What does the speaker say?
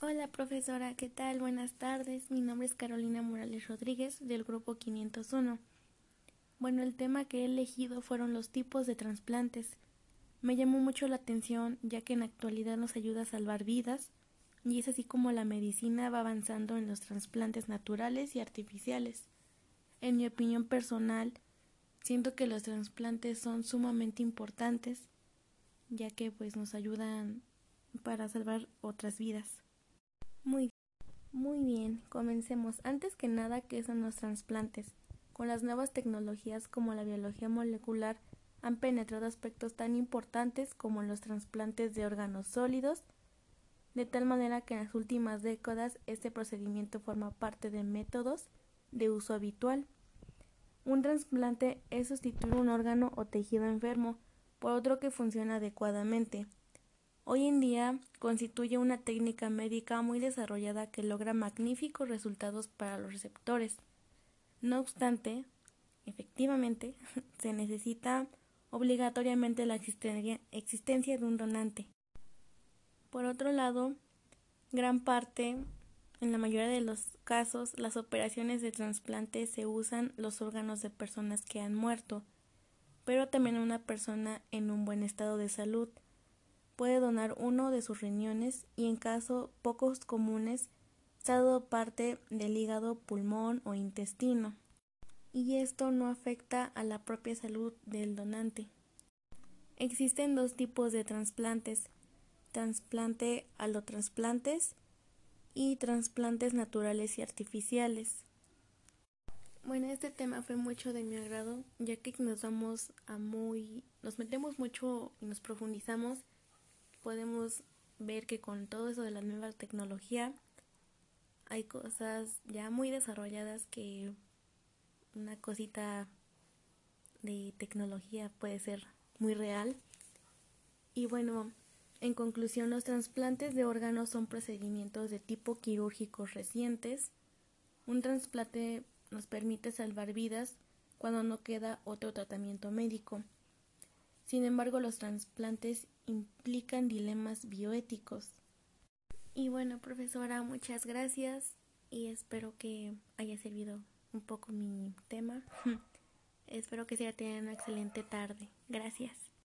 Hola profesora, ¿qué tal? Buenas tardes. Mi nombre es Carolina Morales Rodríguez del grupo 501. Bueno, el tema que he elegido fueron los tipos de trasplantes. Me llamó mucho la atención ya que en la actualidad nos ayuda a salvar vidas y es así como la medicina va avanzando en los trasplantes naturales y artificiales. En mi opinión personal, siento que los trasplantes son sumamente importantes ya que pues nos ayudan para salvar otras vidas. Muy, muy bien, comencemos. Antes que nada, ¿qué son los trasplantes? Con las nuevas tecnologías como la biología molecular han penetrado aspectos tan importantes como los trasplantes de órganos sólidos, de tal manera que en las últimas décadas este procedimiento forma parte de métodos de uso habitual. Un trasplante es sustituir un órgano o tejido enfermo por otro que funciona adecuadamente, Hoy en día constituye una técnica médica muy desarrollada que logra magníficos resultados para los receptores. No obstante, efectivamente, se necesita obligatoriamente la existencia de un donante. Por otro lado, gran parte, en la mayoría de los casos, las operaciones de trasplante se usan los órganos de personas que han muerto, pero también una persona en un buen estado de salud puede donar uno de sus riñones y en caso pocos comunes se dado parte del hígado, pulmón o intestino. Y esto no afecta a la propia salud del donante. Existen dos tipos de trasplantes, trasplante alotrasplantes y trasplantes naturales y artificiales. Bueno, este tema fue mucho de mi agrado, ya que nos vamos a muy nos metemos mucho y nos profundizamos podemos ver que con todo eso de la nueva tecnología hay cosas ya muy desarrolladas que una cosita de tecnología puede ser muy real. Y bueno, en conclusión, los trasplantes de órganos son procedimientos de tipo quirúrgicos recientes. Un trasplante nos permite salvar vidas cuando no queda otro tratamiento médico. Sin embargo, los trasplantes implican dilemas bioéticos. Y bueno, profesora, muchas gracias y espero que haya servido un poco mi tema. espero que sea tengan una excelente tarde. Gracias.